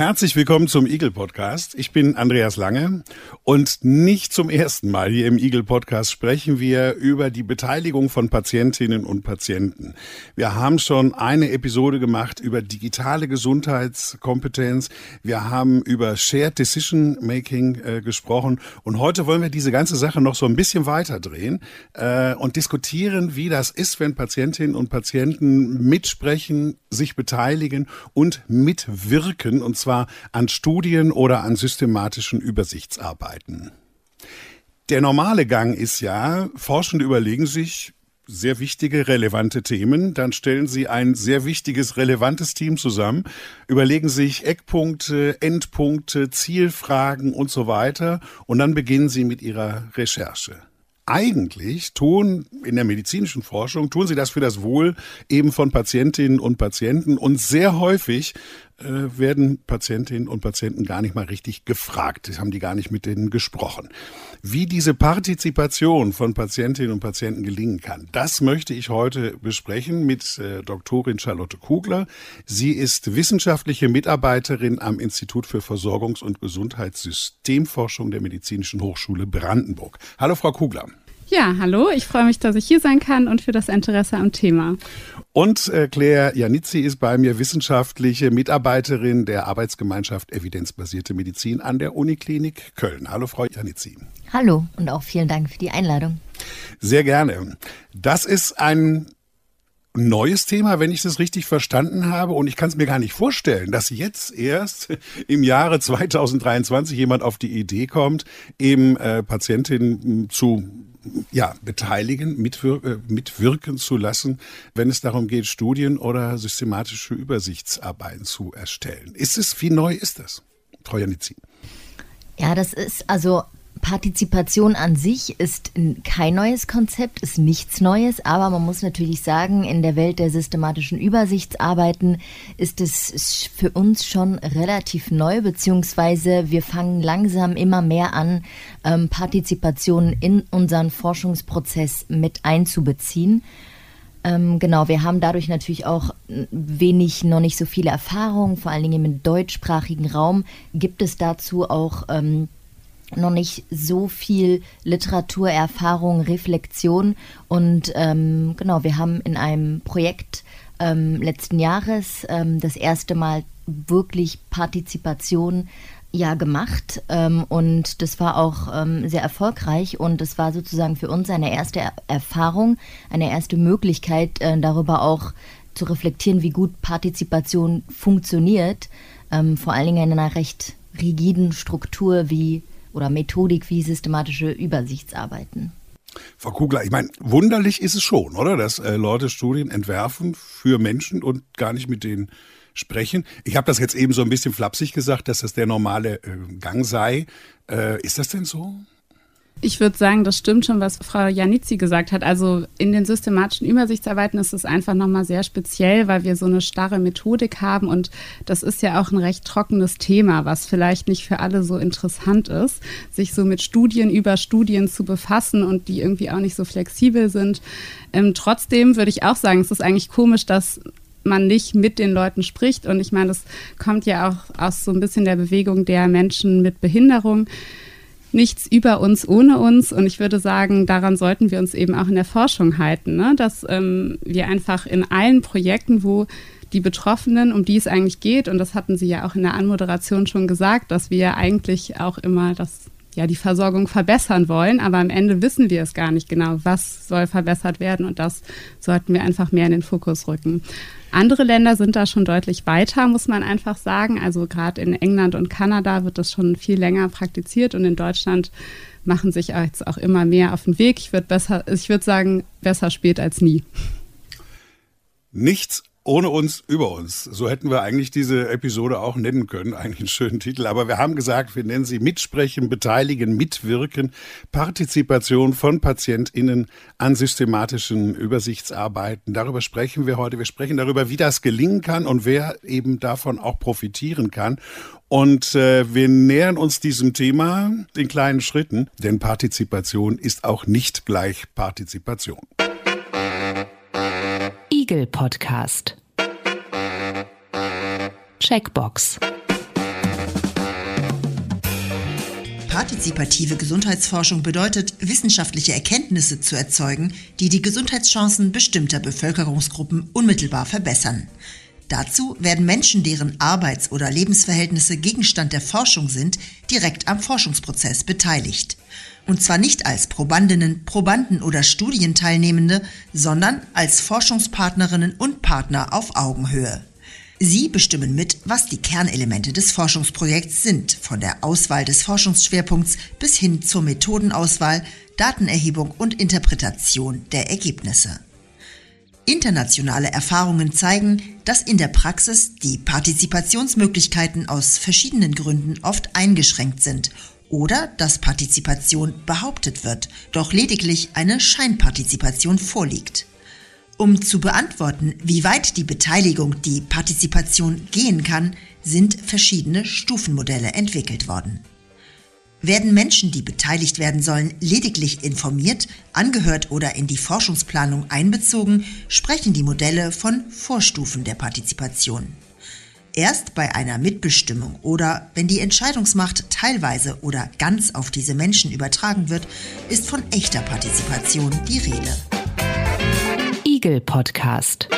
Herzlich willkommen zum Eagle Podcast. Ich bin Andreas Lange und nicht zum ersten Mal hier im Eagle Podcast sprechen wir über die Beteiligung von Patientinnen und Patienten. Wir haben schon eine Episode gemacht über digitale Gesundheitskompetenz. Wir haben über Shared Decision Making äh, gesprochen und heute wollen wir diese ganze Sache noch so ein bisschen weiter drehen äh, und diskutieren, wie das ist, wenn Patientinnen und Patienten mitsprechen, sich beteiligen und mitwirken und zwar zwar an Studien oder an systematischen Übersichtsarbeiten. Der normale Gang ist ja, Forschende überlegen sich, sehr wichtige, relevante Themen. Dann stellen Sie ein sehr wichtiges, relevantes Team zusammen, überlegen sich Eckpunkte, Endpunkte, Zielfragen und so weiter. Und dann beginnen Sie mit Ihrer Recherche eigentlich tun in der medizinischen Forschung, tun sie das für das Wohl eben von Patientinnen und Patienten. Und sehr häufig werden Patientinnen und Patienten gar nicht mal richtig gefragt. Das haben die gar nicht mit denen gesprochen. Wie diese Partizipation von Patientinnen und Patienten gelingen kann, das möchte ich heute besprechen mit äh, Doktorin Charlotte Kugler. Sie ist wissenschaftliche Mitarbeiterin am Institut für Versorgungs- und Gesundheitssystemforschung der Medizinischen Hochschule Brandenburg. Hallo, Frau Kugler. Ja, hallo, ich freue mich, dass ich hier sein kann und für das Interesse am Thema. Und äh, Claire Janizzi ist bei mir wissenschaftliche Mitarbeiterin der Arbeitsgemeinschaft Evidenzbasierte Medizin an der Uniklinik Köln. Hallo, Frau Janizzi. Hallo und auch vielen Dank für die Einladung. Sehr gerne. Das ist ein neues Thema, wenn ich das richtig verstanden habe. Und ich kann es mir gar nicht vorstellen, dass jetzt erst im Jahre 2023 jemand auf die Idee kommt, eben äh, Patientinnen zu ja, beteiligen, mitwir äh, mitwirken zu lassen, wenn es darum geht, Studien oder systematische Übersichtsarbeiten zu erstellen. Ist es, wie neu ist das, Frau Janizzi? Ja, das ist also Partizipation an sich ist kein neues Konzept, ist nichts Neues, aber man muss natürlich sagen, in der Welt der systematischen Übersichtsarbeiten ist es für uns schon relativ neu, beziehungsweise wir fangen langsam immer mehr an, ähm, Partizipation in unseren Forschungsprozess mit einzubeziehen. Ähm, genau, wir haben dadurch natürlich auch wenig, noch nicht so viele Erfahrungen, vor allen Dingen im deutschsprachigen Raum gibt es dazu auch ähm, noch nicht so viel Literatur, Erfahrung, Reflexion. Und ähm, genau, wir haben in einem Projekt ähm, letzten Jahres ähm, das erste Mal wirklich Partizipation ja gemacht. Ähm, und das war auch ähm, sehr erfolgreich. Und das war sozusagen für uns eine erste Erfahrung, eine erste Möglichkeit äh, darüber auch zu reflektieren, wie gut Partizipation funktioniert, ähm, vor allen Dingen in einer recht rigiden Struktur wie oder Methodik wie systematische Übersichtsarbeiten. Frau Kugler, ich meine, wunderlich ist es schon, oder? Dass äh, Leute Studien entwerfen für Menschen und gar nicht mit denen sprechen. Ich habe das jetzt eben so ein bisschen flapsig gesagt, dass das der normale äh, Gang sei. Äh, ist das denn so? Ich würde sagen, das stimmt schon, was Frau Janizzi gesagt hat. Also in den systematischen Übersichtsarbeiten ist es einfach nochmal sehr speziell, weil wir so eine starre Methodik haben und das ist ja auch ein recht trockenes Thema, was vielleicht nicht für alle so interessant ist, sich so mit Studien über Studien zu befassen und die irgendwie auch nicht so flexibel sind. Ähm, trotzdem würde ich auch sagen, es ist eigentlich komisch, dass man nicht mit den Leuten spricht. Und ich meine, das kommt ja auch aus so ein bisschen der Bewegung der Menschen mit Behinderung nichts über uns ohne uns. Und ich würde sagen, daran sollten wir uns eben auch in der Forschung halten, ne? dass ähm, wir einfach in allen Projekten, wo die Betroffenen, um die es eigentlich geht, und das hatten Sie ja auch in der Anmoderation schon gesagt, dass wir eigentlich auch immer das ja, die Versorgung verbessern wollen, aber am Ende wissen wir es gar nicht genau, was soll verbessert werden und das sollten wir einfach mehr in den Fokus rücken. Andere Länder sind da schon deutlich weiter, muss man einfach sagen. Also gerade in England und Kanada wird das schon viel länger praktiziert und in Deutschland machen sich jetzt auch immer mehr auf den Weg. Ich würde besser, ich würde sagen, besser spät als nie. Nichts ohne uns, über uns. So hätten wir eigentlich diese Episode auch nennen können. Eigentlich einen schönen Titel. Aber wir haben gesagt, wir nennen sie Mitsprechen, Beteiligen, Mitwirken, Partizipation von PatientInnen an systematischen Übersichtsarbeiten. Darüber sprechen wir heute. Wir sprechen darüber, wie das gelingen kann und wer eben davon auch profitieren kann. Und äh, wir nähern uns diesem Thema in kleinen Schritten, denn Partizipation ist auch nicht gleich Partizipation. Spiegel Podcast. Checkbox. Partizipative Gesundheitsforschung bedeutet, wissenschaftliche Erkenntnisse zu erzeugen, die die Gesundheitschancen bestimmter Bevölkerungsgruppen unmittelbar verbessern. Dazu werden Menschen, deren Arbeits- oder Lebensverhältnisse Gegenstand der Forschung sind, direkt am Forschungsprozess beteiligt. Und zwar nicht als Probandinnen, Probanden oder Studienteilnehmende, sondern als Forschungspartnerinnen und Partner auf Augenhöhe. Sie bestimmen mit, was die Kernelemente des Forschungsprojekts sind, von der Auswahl des Forschungsschwerpunkts bis hin zur Methodenauswahl, Datenerhebung und Interpretation der Ergebnisse. Internationale Erfahrungen zeigen, dass in der Praxis die Partizipationsmöglichkeiten aus verschiedenen Gründen oft eingeschränkt sind oder dass Partizipation behauptet wird, doch lediglich eine Scheinpartizipation vorliegt. Um zu beantworten, wie weit die Beteiligung, die Partizipation gehen kann, sind verschiedene Stufenmodelle entwickelt worden. Werden Menschen, die beteiligt werden sollen, lediglich informiert, angehört oder in die Forschungsplanung einbezogen, sprechen die Modelle von Vorstufen der Partizipation. Erst bei einer Mitbestimmung oder wenn die Entscheidungsmacht teilweise oder ganz auf diese Menschen übertragen wird, ist von echter Partizipation die Rede. Igel Podcast.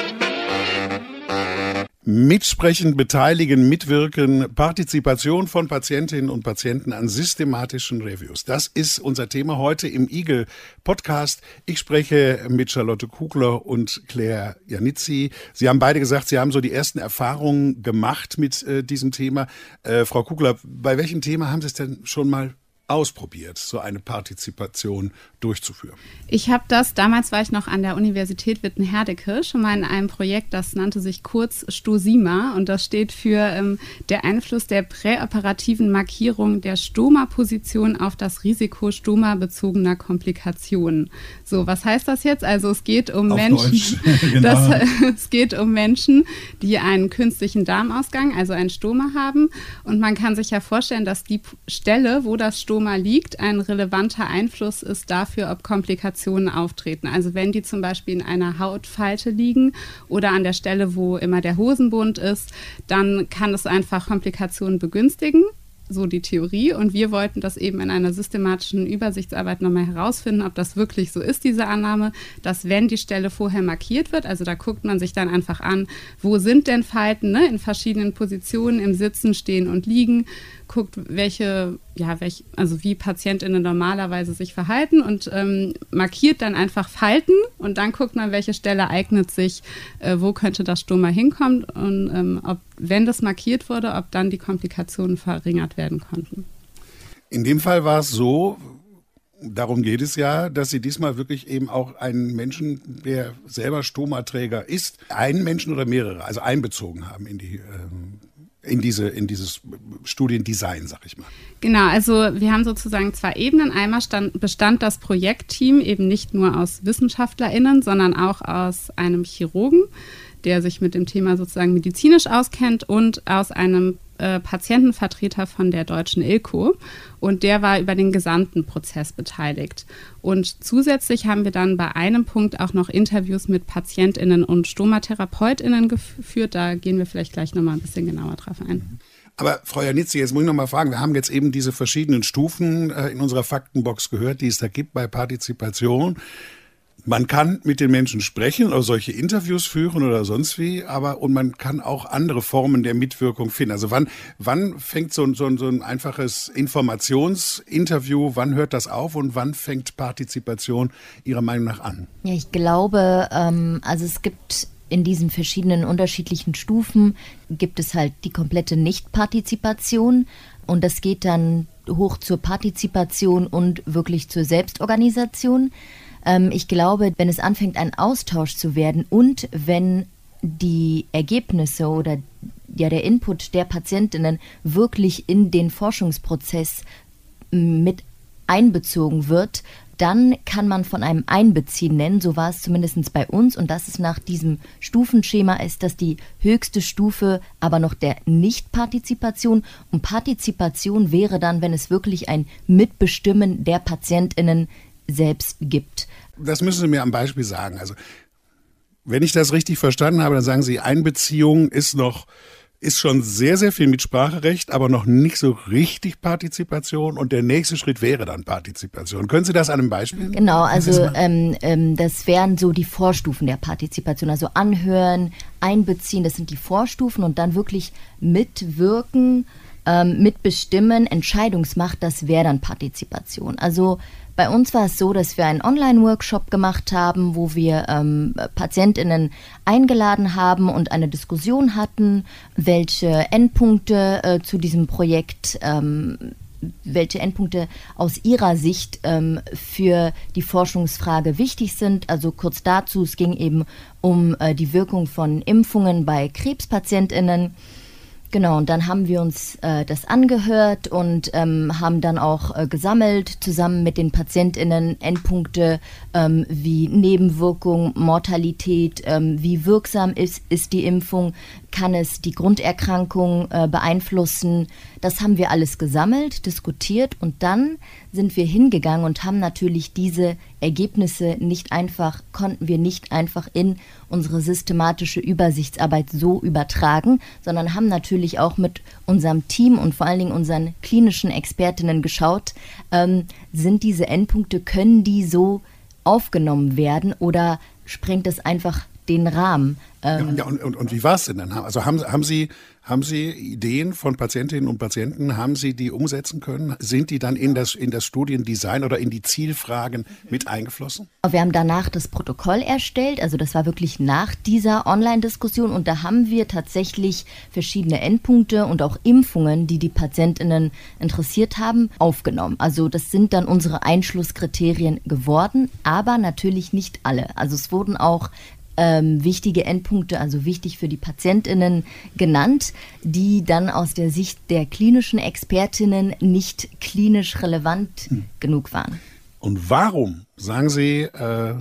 Mitsprechen, beteiligen, mitwirken, Partizipation von Patientinnen und Patienten an systematischen Reviews. Das ist unser Thema heute im Igel Podcast. Ich spreche mit Charlotte Kugler und Claire Janizzi. Sie haben beide gesagt, Sie haben so die ersten Erfahrungen gemacht mit äh, diesem Thema. Äh, Frau Kugler, bei welchem Thema haben Sie es denn schon mal ausprobiert, so eine Partizipation durchzuführen? Ich habe das, damals war ich noch an der Universität Witten-Herdecke, schon mal in einem Projekt, das nannte sich kurz STOSIMA und das steht für ähm, der Einfluss der präoperativen Markierung der Stoma-Position auf das Risiko Stoma-bezogener Komplikationen. So, was heißt das jetzt? Also es geht um Auf Menschen, genau. das, es geht um Menschen, die einen künstlichen Darmausgang, also einen Stoma haben und man kann sich ja vorstellen, dass die Stelle, wo das Stoma Stoma liegt, ein relevanter Einfluss ist dafür, ob Komplikationen auftreten. Also wenn die zum Beispiel in einer Hautfalte liegen oder an der Stelle, wo immer der Hosenbund ist, dann kann es einfach Komplikationen begünstigen so die Theorie. Und wir wollten das eben in einer systematischen Übersichtsarbeit nochmal herausfinden, ob das wirklich so ist, diese Annahme, dass wenn die Stelle vorher markiert wird, also da guckt man sich dann einfach an, wo sind denn Falten ne, in verschiedenen Positionen im Sitzen, Stehen und Liegen, guckt, welche, ja, welch, also wie PatientInnen normalerweise sich verhalten und ähm, markiert dann einfach Falten und dann guckt man, welche Stelle eignet sich, äh, wo könnte das Stoma hinkommen und ähm, ob, wenn das markiert wurde, ob dann die Komplikationen verringert werden konnten. In dem Fall war es so, darum geht es ja, dass Sie diesmal wirklich eben auch einen Menschen, der selber Stomaträger ist, einen Menschen oder mehrere, also einbezogen haben in die ähm, in diese in dieses Studiendesign, sag ich mal. Genau, also wir haben sozusagen zwei Ebenen. Einmal stand, bestand das Projektteam eben nicht nur aus WissenschaftlerInnen, sondern auch aus einem Chirurgen, der sich mit dem Thema sozusagen medizinisch auskennt und aus einem äh, Patientenvertreter von der deutschen ILCO und der war über den gesamten Prozess beteiligt. Und zusätzlich haben wir dann bei einem Punkt auch noch Interviews mit PatientInnen und StomatherapeutInnen geführt. Da gehen wir vielleicht gleich nochmal ein bisschen genauer drauf ein. Aber Frau Janitzi, jetzt muss ich noch mal fragen, wir haben jetzt eben diese verschiedenen Stufen äh, in unserer Faktenbox gehört, die es da gibt bei Partizipation. Man kann mit den Menschen sprechen oder solche Interviews führen oder sonst wie, aber und man kann auch andere Formen der Mitwirkung finden. Also wann, wann fängt so, so, so ein einfaches Informationsinterview, wann hört das auf und wann fängt Partizipation Ihrer Meinung nach an? Ja, ich glaube, ähm, also es gibt in diesen verschiedenen unterschiedlichen Stufen gibt es halt die komplette Nichtpartizipation und das geht dann hoch zur Partizipation und wirklich zur Selbstorganisation. Ähm, ich glaube, wenn es anfängt, ein Austausch zu werden und wenn die Ergebnisse oder ja der Input der Patientinnen wirklich in den Forschungsprozess mit einbezogen wird, dann kann man von einem Einbeziehen nennen, so war es zumindest bei uns und das ist nach diesem Stufenschema ist das die höchste Stufe, aber noch der Nichtpartizipation. Und Partizipation wäre dann, wenn es wirklich ein Mitbestimmen der Patientinnen selbst gibt. Das müssen Sie mir am Beispiel sagen. Also wenn ich das richtig verstanden habe, dann sagen Sie, Einbeziehung ist noch ist schon sehr, sehr viel Mitspracherecht, aber noch nicht so richtig Partizipation. Und der nächste Schritt wäre dann Partizipation. Können Sie das an einem Beispiel? Genau, also ähm, ähm, das wären so die Vorstufen der Partizipation. Also anhören, einbeziehen, das sind die Vorstufen und dann wirklich mitwirken, ähm, mitbestimmen, Entscheidungsmacht, das wäre dann Partizipation. Also bei uns war es so, dass wir einen Online-Workshop gemacht haben, wo wir ähm, Patientinnen eingeladen haben und eine Diskussion hatten, welche Endpunkte äh, zu diesem Projekt ähm, welche Endpunkte aus Ihrer Sicht ähm, für die Forschungsfrage wichtig sind. Also kurz dazu, es ging eben um äh, die Wirkung von Impfungen bei Krebspatientinnen. Genau, und dann haben wir uns äh, das angehört und ähm, haben dann auch äh, gesammelt, zusammen mit den PatientInnen Endpunkte ähm, wie Nebenwirkung, Mortalität, ähm, wie wirksam ist, ist die Impfung, kann es die Grunderkrankung äh, beeinflussen. Das haben wir alles gesammelt, diskutiert und dann sind wir hingegangen und haben natürlich diese Ergebnisse nicht einfach, konnten wir nicht einfach in unsere systematische Übersichtsarbeit so übertragen, sondern haben natürlich auch mit unserem Team und vor allen Dingen unseren klinischen Expertinnen geschaut, ähm, sind diese Endpunkte, können die so aufgenommen werden oder sprengt es einfach den Rahmen? Ähm ja, und, und, und wie war es denn dann? Also haben, haben, Sie, haben Sie Ideen von Patientinnen und Patienten, haben Sie die umsetzen können? Sind die dann in das, in das Studiendesign oder in die Zielfragen mit eingeflossen? Wir haben danach das Protokoll erstellt, also das war wirklich nach dieser Online-Diskussion und da haben wir tatsächlich verschiedene Endpunkte und auch Impfungen, die die Patientinnen interessiert haben, aufgenommen. Also das sind dann unsere Einschlusskriterien geworden, aber natürlich nicht alle. Also es wurden auch ähm, wichtige Endpunkte, also wichtig für die Patientinnen genannt, die dann aus der Sicht der klinischen Expertinnen nicht klinisch relevant hm. genug waren. Und warum sagen Sie, äh,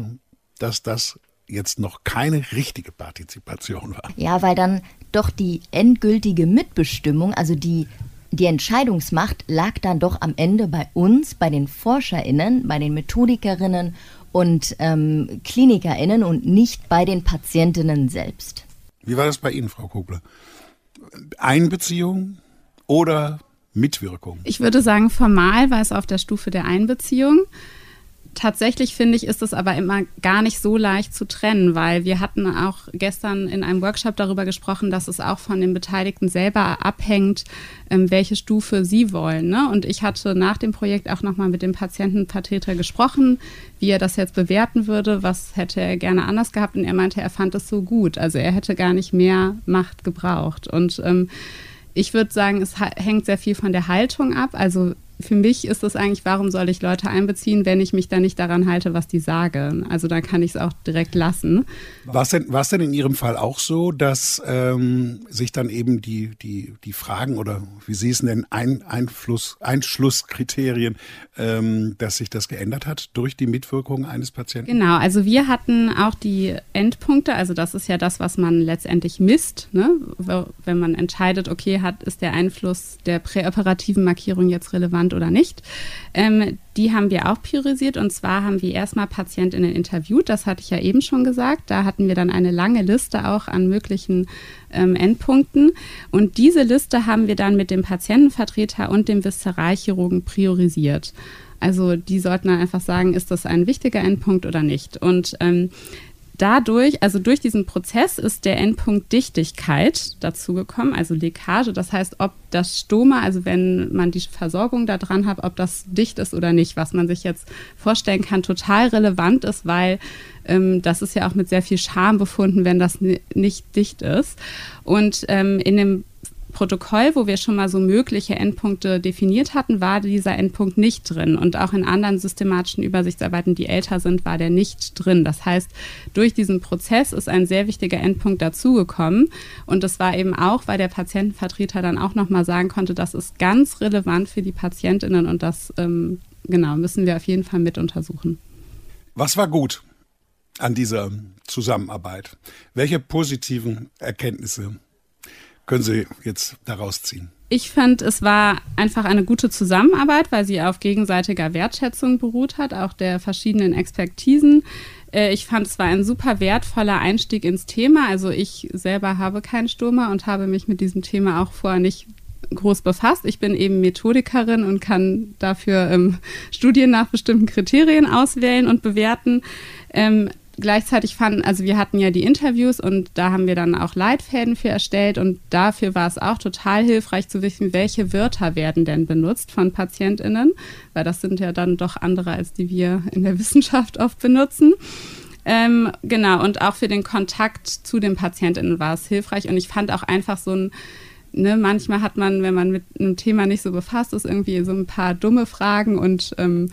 dass das jetzt noch keine richtige Partizipation war? Ja, weil dann doch die endgültige Mitbestimmung, also die die Entscheidungsmacht lag dann doch am Ende bei uns, bei den Forscherinnen, bei den Methodikerinnen und ähm, KlinikerInnen und nicht bei den Patientinnen selbst. Wie war das bei Ihnen, Frau Kogler? Einbeziehung oder Mitwirkung? Ich würde sagen, formal war es auf der Stufe der Einbeziehung tatsächlich finde ich, ist es aber immer gar nicht so leicht zu trennen, weil wir hatten auch gestern in einem Workshop darüber gesprochen, dass es auch von den Beteiligten selber abhängt, ähm, welche Stufe sie wollen. Ne? Und ich hatte nach dem Projekt auch nochmal mit dem Patientenvertreter gesprochen, wie er das jetzt bewerten würde, was hätte er gerne anders gehabt. Und er meinte, er fand es so gut. Also er hätte gar nicht mehr Macht gebraucht. Und ähm, ich würde sagen, es hängt sehr viel von der Haltung ab. Also für mich ist es eigentlich, warum soll ich Leute einbeziehen, wenn ich mich da nicht daran halte, was die sagen? Also da kann ich es auch direkt lassen. War es denn, denn in Ihrem Fall auch so, dass ähm, sich dann eben die, die, die Fragen oder wie Sie es nennen, Ein, Einfluss, Einschlusskriterien, ähm, dass sich das geändert hat durch die Mitwirkung eines Patienten? Genau, also wir hatten auch die Endpunkte, also das ist ja das, was man letztendlich misst, ne? wenn man entscheidet, okay, hat, ist der Einfluss der präoperativen Markierung jetzt relevant relevant oder nicht. Ähm, die haben wir auch priorisiert und zwar haben wir erstmal PatientInnen interviewt, das hatte ich ja eben schon gesagt. Da hatten wir dann eine lange Liste auch an möglichen ähm, Endpunkten und diese Liste haben wir dann mit dem Patientenvertreter und dem Viszeralchirurgen priorisiert. Also die sollten dann einfach sagen, ist das ein wichtiger Endpunkt oder nicht. Und ähm, dadurch, also durch diesen Prozess ist der Endpunkt Dichtigkeit dazugekommen, also Leckage. Das heißt, ob das Stoma, also wenn man die Versorgung da dran hat, ob das dicht ist oder nicht, was man sich jetzt vorstellen kann, total relevant ist, weil ähm, das ist ja auch mit sehr viel Scham befunden, wenn das nicht dicht ist. Und ähm, in dem Protokoll, wo wir schon mal so mögliche Endpunkte definiert hatten, war dieser Endpunkt nicht drin. Und auch in anderen systematischen Übersichtsarbeiten, die älter sind, war der nicht drin. Das heißt, durch diesen Prozess ist ein sehr wichtiger Endpunkt dazugekommen. Und das war eben auch, weil der Patientenvertreter dann auch nochmal sagen konnte, das ist ganz relevant für die Patientinnen und das ähm, genau müssen wir auf jeden Fall mit untersuchen. Was war gut an dieser Zusammenarbeit? Welche positiven Erkenntnisse können Sie jetzt daraus ziehen? Ich fand, es war einfach eine gute Zusammenarbeit, weil sie auf gegenseitiger Wertschätzung beruht hat, auch der verschiedenen Expertisen. Äh, ich fand, es war ein super wertvoller Einstieg ins Thema. Also ich selber habe keinen Stürmer und habe mich mit diesem Thema auch vorher nicht groß befasst. Ich bin eben Methodikerin und kann dafür ähm, Studien nach bestimmten Kriterien auswählen und bewerten. Ähm, gleichzeitig fanden, also wir hatten ja die Interviews und da haben wir dann auch Leitfäden für erstellt und dafür war es auch total hilfreich zu wissen, welche Wörter werden denn benutzt von PatientInnen, weil das sind ja dann doch andere, als die wir in der Wissenschaft oft benutzen. Ähm, genau, und auch für den Kontakt zu den PatientInnen war es hilfreich und ich fand auch einfach so ein Ne, manchmal hat man, wenn man mit einem Thema nicht so befasst ist, irgendwie so ein paar dumme Fragen und ähm,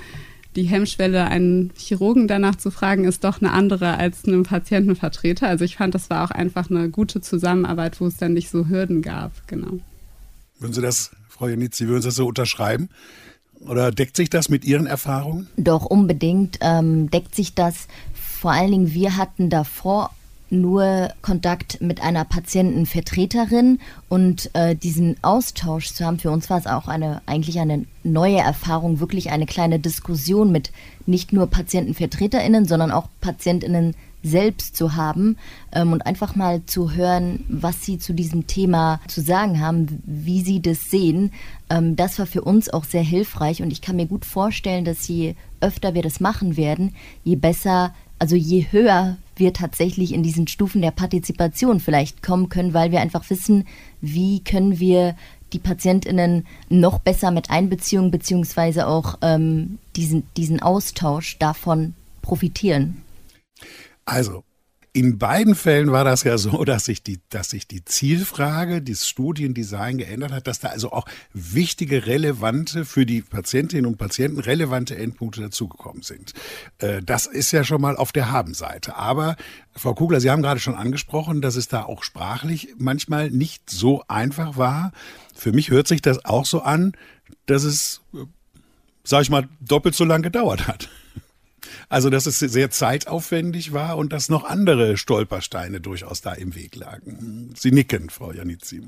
die Hemmschwelle, einen Chirurgen danach zu fragen, ist doch eine andere als einem Patientenvertreter. Also ich fand, das war auch einfach eine gute Zusammenarbeit, wo es dann nicht so Hürden gab. Genau. Würden Sie das, Frau Janitzi, würden Sie das so unterschreiben? Oder deckt sich das mit Ihren Erfahrungen? Doch, unbedingt ähm, deckt sich das. Vor allen Dingen, wir hatten davor nur Kontakt mit einer Patientenvertreterin und äh, diesen Austausch zu haben, für uns war es auch eine eigentlich eine neue Erfahrung, wirklich eine kleine Diskussion mit nicht nur Patientenvertreterinnen, sondern auch Patientinnen selbst zu haben ähm, und einfach mal zu hören, was sie zu diesem Thema zu sagen haben, wie sie das sehen. Ähm, das war für uns auch sehr hilfreich und ich kann mir gut vorstellen, dass je öfter wir das machen werden, je besser also je höher wir tatsächlich in diesen Stufen der Partizipation vielleicht kommen können, weil wir einfach wissen, wie können wir die PatientInnen noch besser mit einbeziehen, beziehungsweise auch ähm, diesen, diesen Austausch davon profitieren. Also, in beiden Fällen war das ja so, dass sich die, dass sich die Zielfrage, das Studiendesign geändert hat, dass da also auch wichtige, relevante, für die Patientinnen und Patienten relevante Endpunkte dazugekommen sind. Äh, das ist ja schon mal auf der Habenseite. Aber, Frau Kugler, Sie haben gerade schon angesprochen, dass es da auch sprachlich manchmal nicht so einfach war. Für mich hört sich das auch so an, dass es, äh, sag ich mal, doppelt so lang gedauert hat. Also, dass es sehr zeitaufwendig war und dass noch andere Stolpersteine durchaus da im Weg lagen. Sie nicken, Frau Janitzi.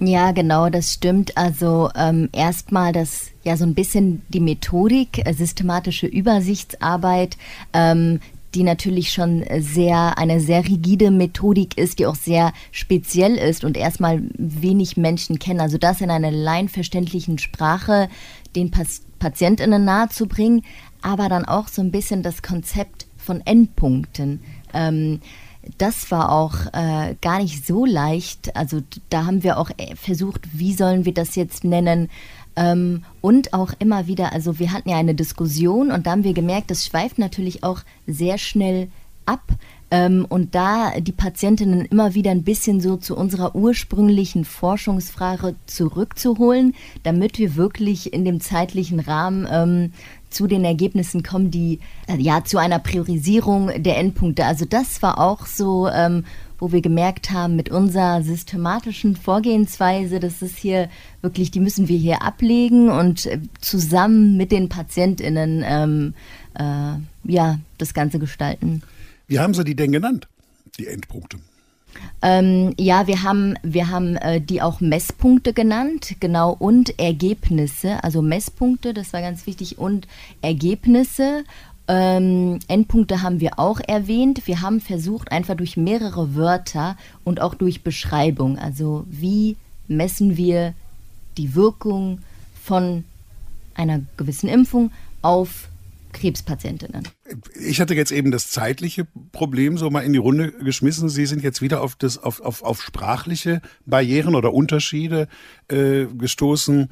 Ja, genau, das stimmt. Also ähm, erstmal das ja so ein bisschen die Methodik, äh, systematische Übersichtsarbeit. Ähm, die natürlich schon sehr eine sehr rigide Methodik ist, die auch sehr speziell ist und erstmal wenig Menschen kennen. Also das in einer laienverständlichen Sprache den Pas PatientInnen nahezubringen, aber dann auch so ein bisschen das Konzept von Endpunkten. Ähm, das war auch äh, gar nicht so leicht. Also da haben wir auch äh, versucht, wie sollen wir das jetzt nennen? Ähm, und auch immer wieder, also wir hatten ja eine Diskussion und da haben wir gemerkt, das schweift natürlich auch sehr schnell ab. Ähm, und da die Patientinnen immer wieder ein bisschen so zu unserer ursprünglichen Forschungsfrage zurückzuholen, damit wir wirklich in dem zeitlichen Rahmen ähm, zu den Ergebnissen kommen, die äh, ja zu einer Priorisierung der Endpunkte. Also das war auch so, ähm, wo wir gemerkt haben, mit unserer systematischen Vorgehensweise, das ist hier wirklich, die müssen wir hier ablegen und äh, zusammen mit den PatientInnen ähm, äh, ja, das Ganze gestalten. Wie haben Sie die denn genannt, die Endpunkte? Ähm, ja, wir haben, wir haben äh, die auch Messpunkte genannt, genau, und Ergebnisse, also Messpunkte, das war ganz wichtig, und Ergebnisse. Ähm, Endpunkte haben wir auch erwähnt. Wir haben versucht, einfach durch mehrere Wörter und auch durch Beschreibung, also wie messen wir die Wirkung von einer gewissen Impfung auf Krebspatientinnen. Ich hatte jetzt eben das zeitliche Problem so mal in die Runde geschmissen. Sie sind jetzt wieder auf, das, auf, auf, auf sprachliche Barrieren oder Unterschiede äh, gestoßen.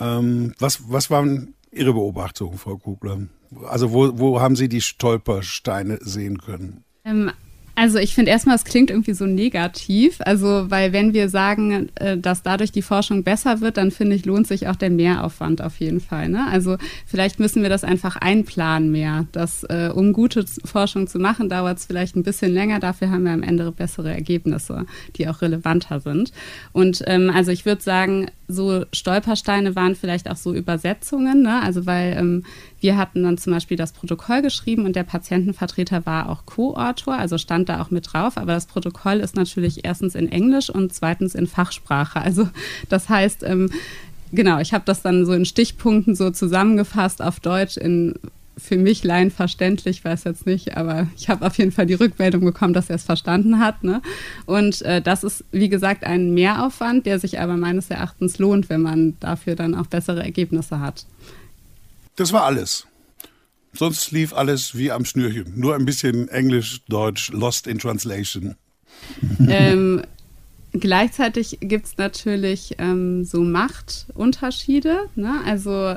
Ähm, was, was waren Ihre Beobachtungen, Frau Kugler? Also wo, wo haben Sie die Stolpersteine sehen können? Ähm, Also ich finde erstmal, es klingt irgendwie so negativ. Also, weil wenn wir sagen, äh, dass dadurch die Forschung besser wird, dann finde ich, lohnt sich auch der Mehraufwand auf jeden Fall. Ne? Also vielleicht müssen wir das einfach einplanen mehr. Dass, äh, um gute Forschung zu machen, dauert es vielleicht ein bisschen länger. Dafür haben wir am Ende bessere Ergebnisse, die auch relevanter sind. Und ähm, also ich würde sagen, so Stolpersteine waren vielleicht auch so Übersetzungen. Ne? Also weil ähm, wir hatten dann zum Beispiel das Protokoll geschrieben und der Patientenvertreter war auch Co-Autor, also stand da auch mit drauf. Aber das Protokoll ist natürlich erstens in Englisch und zweitens in Fachsprache. Also das heißt, ähm, genau, ich habe das dann so in Stichpunkten so zusammengefasst auf Deutsch in für mich laienverständlich, weiß jetzt nicht, aber ich habe auf jeden Fall die Rückmeldung bekommen, dass er es verstanden hat. Ne? Und äh, das ist, wie gesagt, ein Mehraufwand, der sich aber meines Erachtens lohnt, wenn man dafür dann auch bessere Ergebnisse hat. Das war alles. Sonst lief alles wie am Schnürchen. Nur ein bisschen Englisch, Deutsch, Lost in Translation. Ähm, gleichzeitig gibt es natürlich ähm, so Machtunterschiede. Ne? Also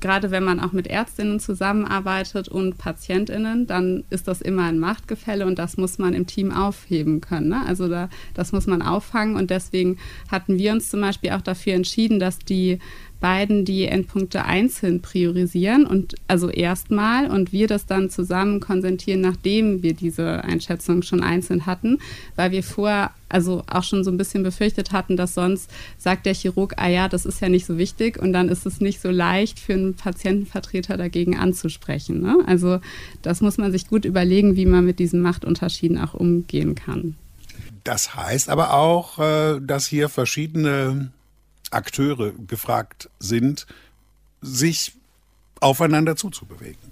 gerade wenn man auch mit Ärztinnen zusammenarbeitet und Patientinnen, dann ist das immer ein Machtgefälle und das muss man im Team aufheben können. Ne? Also da, das muss man auffangen und deswegen hatten wir uns zum Beispiel auch dafür entschieden, dass die beiden die Endpunkte einzeln priorisieren und also erstmal und wir das dann zusammen konsentieren, nachdem wir diese Einschätzung schon einzeln hatten, weil wir vorher also auch schon so ein bisschen befürchtet hatten, dass sonst sagt der Chirurg, ah ja, das ist ja nicht so wichtig und dann ist es nicht so leicht für einen Patientenvertreter dagegen anzusprechen. Ne? Also das muss man sich gut überlegen, wie man mit diesen Machtunterschieden auch umgehen kann. Das heißt aber auch, äh, dass hier verschiedene Akteure gefragt sind, sich aufeinander zuzubewegen.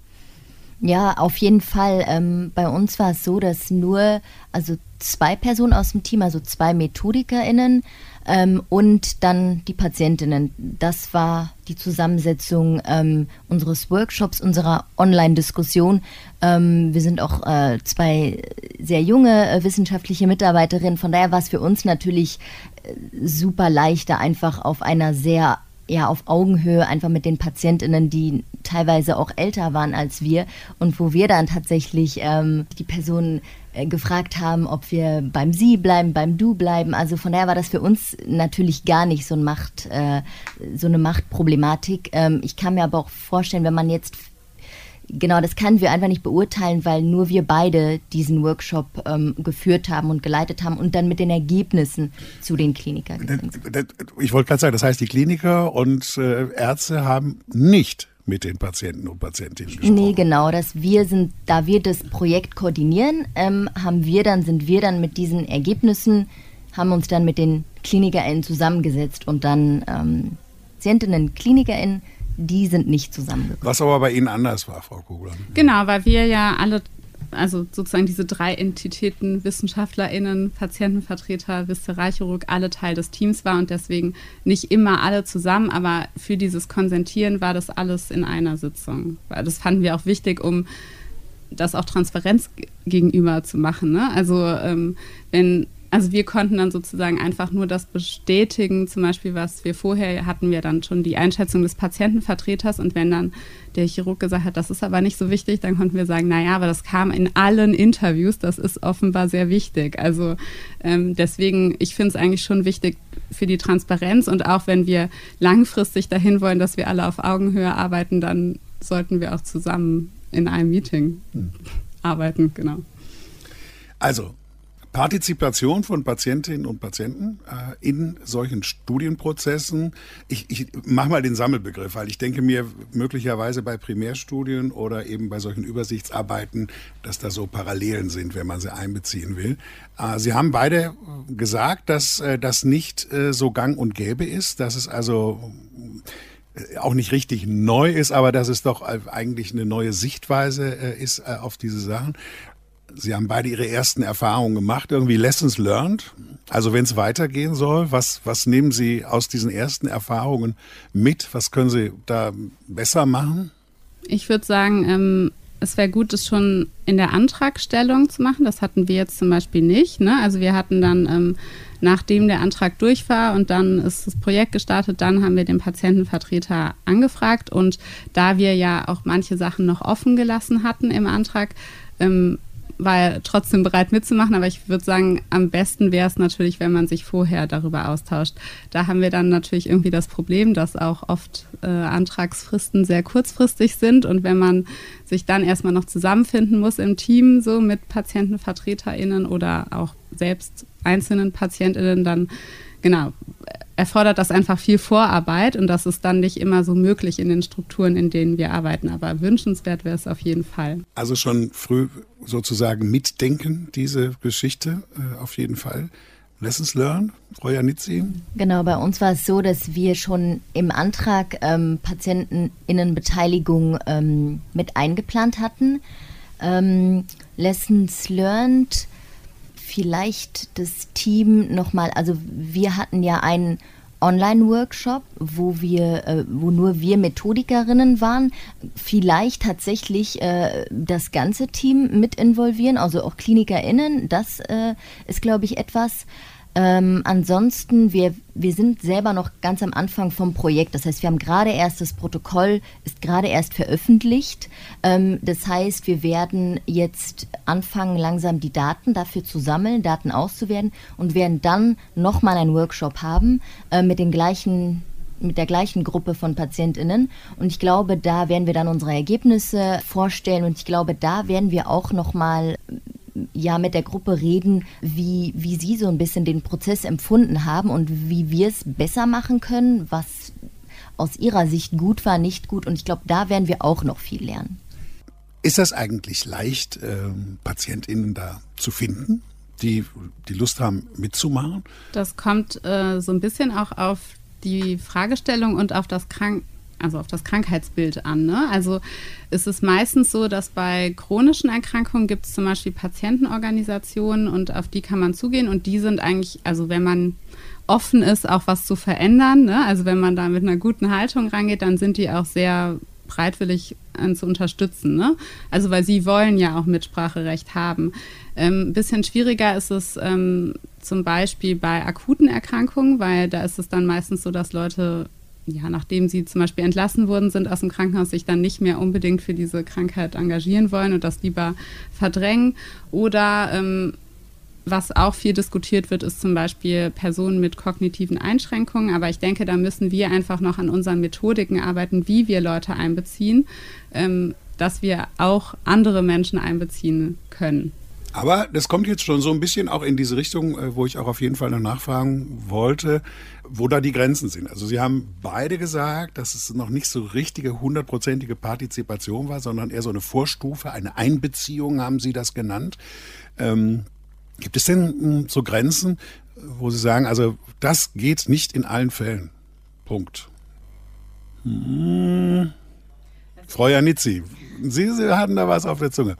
Ja, auf jeden Fall. Ähm, bei uns war es so, dass nur also zwei Personen aus dem Team, also zwei MethodikerInnen ähm, und dann die Patientinnen. Das war die Zusammensetzung ähm, unseres Workshops, unserer Online-Diskussion. Ähm, wir sind auch äh, zwei sehr junge äh, wissenschaftliche Mitarbeiterinnen. Von daher war es für uns natürlich äh, super leicht, da einfach auf einer sehr ja auf Augenhöhe einfach mit den Patientinnen, die teilweise auch älter waren als wir und wo wir dann tatsächlich ähm, die Personen gefragt haben, ob wir beim Sie bleiben, beim Du bleiben. Also von daher war das für uns natürlich gar nicht so, ein Macht, äh, so eine Machtproblematik. Ähm, ich kann mir aber auch vorstellen, wenn man jetzt Genau, das können wir einfach nicht beurteilen, weil nur wir beide diesen Workshop ähm, geführt haben und geleitet haben und dann mit den Ergebnissen zu den Klinikern. Ich wollte gerade sagen, das heißt, die Kliniker und äh, Ärzte haben nicht mit den Patienten und Patientinnen gesprochen. Nee, genau, dass wir sind, da wir das Projekt koordinieren, ähm, haben wir dann, sind wir dann mit diesen Ergebnissen, haben uns dann mit den KlinikerInnen zusammengesetzt und dann ähm, Patientinnen, KlinikerInnen die sind nicht zusammengekommen. Was aber bei Ihnen anders war, Frau Kugler. Genau, weil wir ja alle, also sozusagen diese drei Entitäten, WissenschaftlerInnen, Patientenvertreter, Viszeralchirurg, alle Teil des Teams war und deswegen nicht immer alle zusammen, aber für dieses Konsentieren war das alles in einer Sitzung. Weil das fanden wir auch wichtig, um das auch Transparenz gegenüber zu machen. Ne? Also ähm, wenn also wir konnten dann sozusagen einfach nur das bestätigen, zum Beispiel, was wir vorher hatten wir dann schon die Einschätzung des Patientenvertreters und wenn dann der Chirurg gesagt hat, das ist aber nicht so wichtig, dann konnten wir sagen, naja, aber das kam in allen Interviews, das ist offenbar sehr wichtig. Also ähm, deswegen, ich finde es eigentlich schon wichtig für die Transparenz und auch wenn wir langfristig dahin wollen, dass wir alle auf Augenhöhe arbeiten, dann sollten wir auch zusammen in einem Meeting hm. arbeiten, genau. Also, Partizipation von Patientinnen und Patienten äh, in solchen Studienprozessen. Ich, ich mache mal den Sammelbegriff, weil ich denke mir möglicherweise bei Primärstudien oder eben bei solchen Übersichtsarbeiten, dass da so Parallelen sind, wenn man sie einbeziehen will. Äh, sie haben beide gesagt, dass äh, das nicht äh, so gang und gäbe ist, dass es also äh, auch nicht richtig neu ist, aber dass es doch eigentlich eine neue Sichtweise äh, ist auf diese Sachen. Sie haben beide Ihre ersten Erfahrungen gemacht, irgendwie Lessons learned. Also wenn es weitergehen soll, was, was nehmen Sie aus diesen ersten Erfahrungen mit? Was können Sie da besser machen? Ich würde sagen, ähm, es wäre gut, das schon in der Antragstellung zu machen. Das hatten wir jetzt zum Beispiel nicht. Ne? Also wir hatten dann, ähm, nachdem der Antrag durch war und dann ist das Projekt gestartet, dann haben wir den Patientenvertreter angefragt. Und da wir ja auch manche Sachen noch offen gelassen hatten im Antrag, ähm, war trotzdem bereit mitzumachen, aber ich würde sagen, am besten wäre es natürlich, wenn man sich vorher darüber austauscht. Da haben wir dann natürlich irgendwie das Problem, dass auch oft äh, Antragsfristen sehr kurzfristig sind und wenn man sich dann erstmal noch zusammenfinden muss im Team, so mit PatientenvertreterInnen oder auch selbst einzelnen PatientInnen, dann genau, erfordert das einfach viel Vorarbeit und das ist dann nicht immer so möglich in den Strukturen, in denen wir arbeiten. Aber wünschenswert wäre es auf jeden Fall. Also schon früh sozusagen mitdenken, diese Geschichte, äh, auf jeden Fall. Lessons learned, Frau Janitzi? Genau, bei uns war es so, dass wir schon im Antrag ähm, PatientInnenbeteiligung ähm, mit eingeplant hatten. Ähm, Lessons learned vielleicht das Team nochmal, also wir hatten ja einen Online-Workshop, wo wir, äh, wo nur wir Methodikerinnen waren, vielleicht tatsächlich äh, das ganze Team mit involvieren, also auch KlinikerInnen, das äh, ist, glaube ich, etwas, ähm, ansonsten, wir, wir sind selber noch ganz am Anfang vom Projekt. Das heißt, wir haben gerade erst das Protokoll, ist gerade erst veröffentlicht. Ähm, das heißt, wir werden jetzt anfangen, langsam die Daten dafür zu sammeln, Daten auszuwerten und werden dann nochmal einen Workshop haben äh, mit den gleichen mit der gleichen Gruppe von PatientInnen. Und ich glaube, da werden wir dann unsere Ergebnisse vorstellen und ich glaube, da werden wir auch nochmal ja mit der Gruppe reden, wie, wie sie so ein bisschen den Prozess empfunden haben und wie wir es besser machen können, was aus ihrer Sicht gut war, nicht gut. Und ich glaube, da werden wir auch noch viel lernen. Ist das eigentlich leicht, ähm, PatientInnen da zu finden, die die Lust haben mitzumachen? Das kommt äh, so ein bisschen auch auf die Fragestellung und auf das Krank also auf das Krankheitsbild an. Ne? Also ist es meistens so, dass bei chronischen Erkrankungen gibt es zum Beispiel Patientenorganisationen und auf die kann man zugehen und die sind eigentlich, also wenn man offen ist, auch was zu verändern, ne? also wenn man da mit einer guten Haltung rangeht, dann sind die auch sehr breitwillig äh, zu unterstützen. Ne? Also weil sie wollen ja auch Mitspracherecht haben. Ähm, ein bisschen schwieriger ist es ähm, zum Beispiel bei akuten Erkrankungen, weil da ist es dann meistens so, dass Leute ja, nachdem sie zum Beispiel entlassen worden sind aus dem Krankenhaus, sich dann nicht mehr unbedingt für diese Krankheit engagieren wollen und das lieber verdrängen. Oder ähm, was auch viel diskutiert wird, ist zum Beispiel Personen mit kognitiven Einschränkungen. Aber ich denke, da müssen wir einfach noch an unseren Methodiken arbeiten, wie wir Leute einbeziehen, ähm, dass wir auch andere Menschen einbeziehen können. Aber das kommt jetzt schon so ein bisschen auch in diese Richtung, äh, wo ich auch auf jeden Fall noch nachfragen wollte, wo da die Grenzen sind. Also Sie haben beide gesagt, dass es noch nicht so richtige hundertprozentige Partizipation war, sondern eher so eine Vorstufe, eine Einbeziehung haben Sie das genannt. Ähm, gibt es denn hm, so Grenzen, wo Sie sagen, also das geht nicht in allen Fällen? Punkt. Hm. Frau Janitzi, Sie, Sie hatten da was auf der Zunge.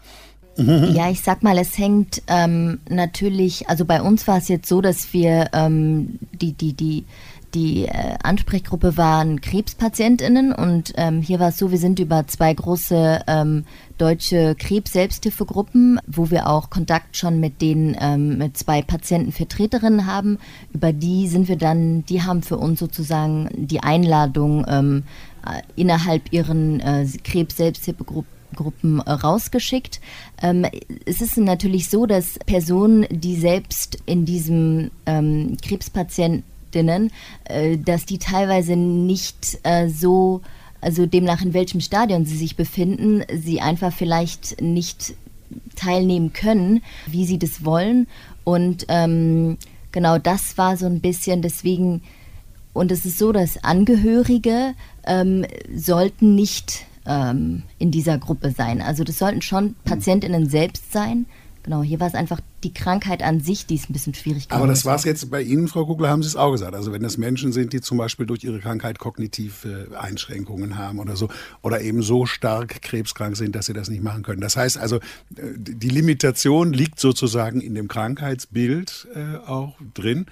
Ja, ich sag mal, es hängt ähm, natürlich, also bei uns war es jetzt so, dass wir ähm, die, die, die, die äh, Ansprechgruppe waren KrebspatientInnen und ähm, hier war es so, wir sind über zwei große ähm, deutsche Krebs-Selbsthilfegruppen, wo wir auch Kontakt schon mit den ähm, mit zwei Patientenvertreterinnen haben. Über die sind wir dann, die haben für uns sozusagen die Einladung ähm, äh, innerhalb ihren äh, Krebs-Selbsthilfegruppen Gruppen äh, rausgeschickt. Ähm, es ist natürlich so, dass Personen, die selbst in diesem ähm, Krebspatientinnen, äh, dass die teilweise nicht äh, so, also demnach in welchem Stadion sie sich befinden, sie einfach vielleicht nicht teilnehmen können, wie sie das wollen. Und ähm, genau das war so ein bisschen deswegen, und es ist so, dass Angehörige ähm, sollten nicht ähm, in dieser Gruppe sein. Also das sollten schon Patientinnen selbst sein. Genau, hier war es einfach die Krankheit an sich, die ist ein bisschen schwierig geworden. Aber das war es jetzt bei Ihnen, Frau Kugler, haben Sie es auch gesagt. Also wenn das Menschen sind, die zum Beispiel durch ihre Krankheit kognitive Einschränkungen haben oder so, oder eben so stark krebskrank sind, dass sie das nicht machen können. Das heißt also, äh, die Limitation liegt sozusagen in dem Krankheitsbild äh, auch drin.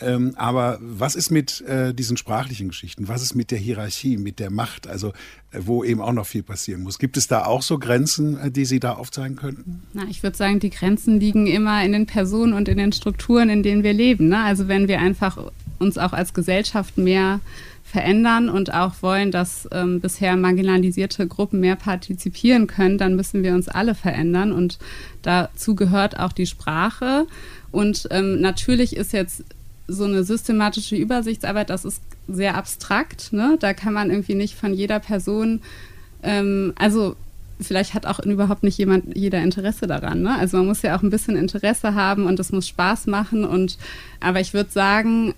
Ähm, aber was ist mit äh, diesen sprachlichen Geschichten? Was ist mit der Hierarchie, mit der Macht? Also äh, wo eben auch noch viel passieren muss. Gibt es da auch so Grenzen, äh, die Sie da aufzeigen könnten? Na, ich würde sagen, die Grenzen liegen immer in den Personen und in den Strukturen, in denen wir leben. Ne? Also wenn wir einfach uns auch als Gesellschaft mehr verändern und auch wollen, dass ähm, bisher marginalisierte Gruppen mehr partizipieren können, dann müssen wir uns alle verändern und dazu gehört auch die Sprache. Und ähm, natürlich ist jetzt so eine systematische Übersichtsarbeit, das ist sehr abstrakt. Ne? Da kann man irgendwie nicht von jeder Person, ähm, also vielleicht hat auch überhaupt nicht jemand jeder Interesse daran. Ne? Also man muss ja auch ein bisschen Interesse haben und es muss Spaß machen. Und aber ich würde sagen,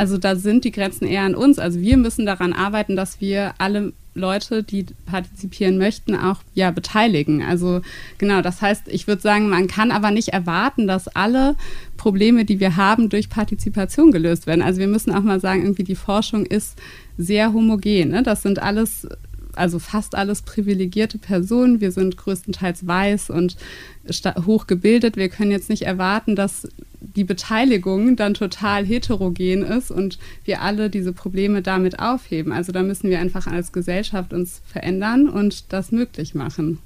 also da sind die Grenzen eher an uns. Also wir müssen daran arbeiten, dass wir alle Leute, die partizipieren möchten, auch ja beteiligen. Also genau, das heißt, ich würde sagen, man kann aber nicht erwarten, dass alle Probleme, die wir haben, durch Partizipation gelöst werden. Also wir müssen auch mal sagen, irgendwie die Forschung ist sehr homogen. Ne? Das sind alles also fast alles privilegierte Personen. Wir sind größtenteils weiß und hochgebildet. Wir können jetzt nicht erwarten, dass die Beteiligung dann total heterogen ist und wir alle diese Probleme damit aufheben. Also da müssen wir einfach als Gesellschaft uns verändern und das möglich machen.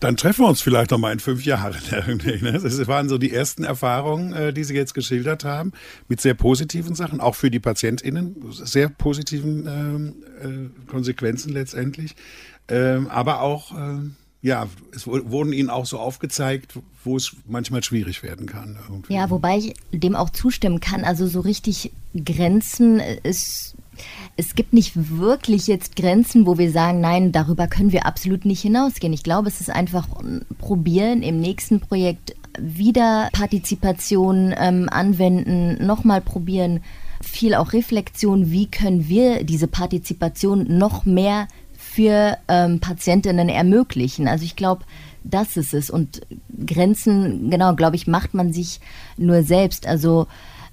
Dann treffen wir uns vielleicht noch mal in fünf Jahren. Ne? Das waren so die ersten Erfahrungen, äh, die Sie jetzt geschildert haben, mit sehr positiven Sachen, auch für die PatientInnen, sehr positiven ähm, äh, Konsequenzen letztendlich. Ähm, aber auch, ähm, ja, es wurden Ihnen auch so aufgezeigt, wo es manchmal schwierig werden kann. Irgendwie. Ja, wobei ich dem auch zustimmen kann. Also so richtig Grenzen ist es gibt nicht wirklich jetzt Grenzen, wo wir sagen, nein, darüber können wir absolut nicht hinausgehen. Ich glaube, es ist einfach probieren, im nächsten Projekt wieder Partizipation ähm, anwenden, nochmal probieren, viel auch Reflexion, wie können wir diese Partizipation noch mehr für ähm, Patientinnen ermöglichen. Also ich glaube, das ist es. Und Grenzen, genau, glaube ich, macht man sich nur selbst. Also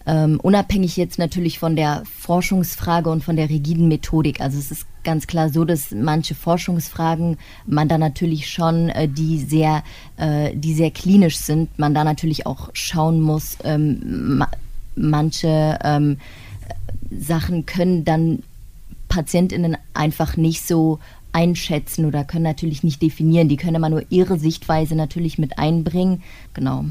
ähm, unabhängig jetzt natürlich von der Forschungsfrage und von der rigiden Methodik. Also es ist ganz klar so, dass manche Forschungsfragen man da natürlich schon, äh, die sehr, äh, die sehr klinisch sind, man da natürlich auch schauen muss. Ähm, ma manche ähm, Sachen können dann PatientInnen einfach nicht so einschätzen oder können natürlich nicht definieren. Die können immer nur ihre Sichtweise natürlich mit einbringen. Genau.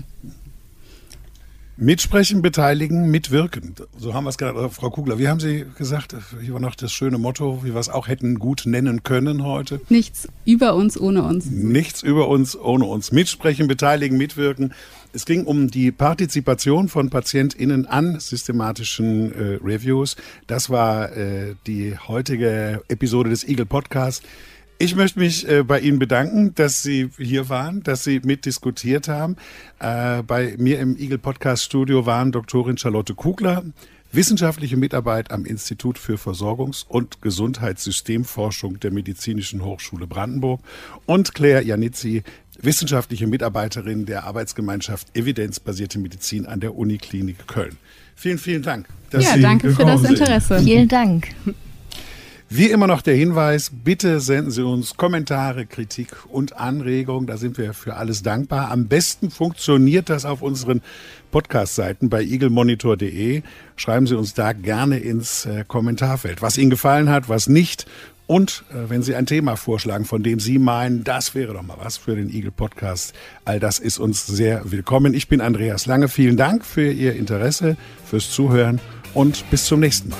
Mitsprechen, beteiligen, mitwirken. So haben wir es gerade, Frau Kugler. Wie haben Sie gesagt? Hier war noch das schöne Motto, wie wir es auch hätten gut nennen können heute. Nichts über uns ohne uns. Nichts über uns ohne uns. Mitsprechen, beteiligen, mitwirken. Es ging um die Partizipation von PatientInnen an systematischen äh, Reviews. Das war äh, die heutige Episode des Eagle Podcasts. Ich möchte mich äh, bei Ihnen bedanken, dass Sie hier waren, dass Sie mitdiskutiert haben. Äh, bei mir im Eagle Podcast Studio waren Doktorin Charlotte Kugler, wissenschaftliche Mitarbeit am Institut für Versorgungs- und Gesundheitssystemforschung der Medizinischen Hochschule Brandenburg und Claire Janizzi, wissenschaftliche Mitarbeiterin der Arbeitsgemeinschaft Evidenzbasierte Medizin an der Uniklinik Köln. Vielen, vielen Dank. Dass ja, Sie danke für das Interesse. Sind. Vielen Dank. Wie immer noch der Hinweis, bitte senden Sie uns Kommentare, Kritik und Anregungen. Da sind wir für alles dankbar. Am besten funktioniert das auf unseren Podcast-Seiten bei eaglemonitor.de. Schreiben Sie uns da gerne ins äh, Kommentarfeld, was Ihnen gefallen hat, was nicht. Und äh, wenn Sie ein Thema vorschlagen, von dem Sie meinen, das wäre doch mal was für den Eagle Podcast, all das ist uns sehr willkommen. Ich bin Andreas Lange. Vielen Dank für Ihr Interesse, fürs Zuhören und bis zum nächsten Mal.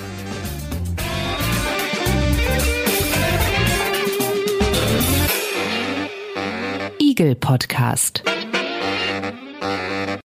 Spiegel Podcast.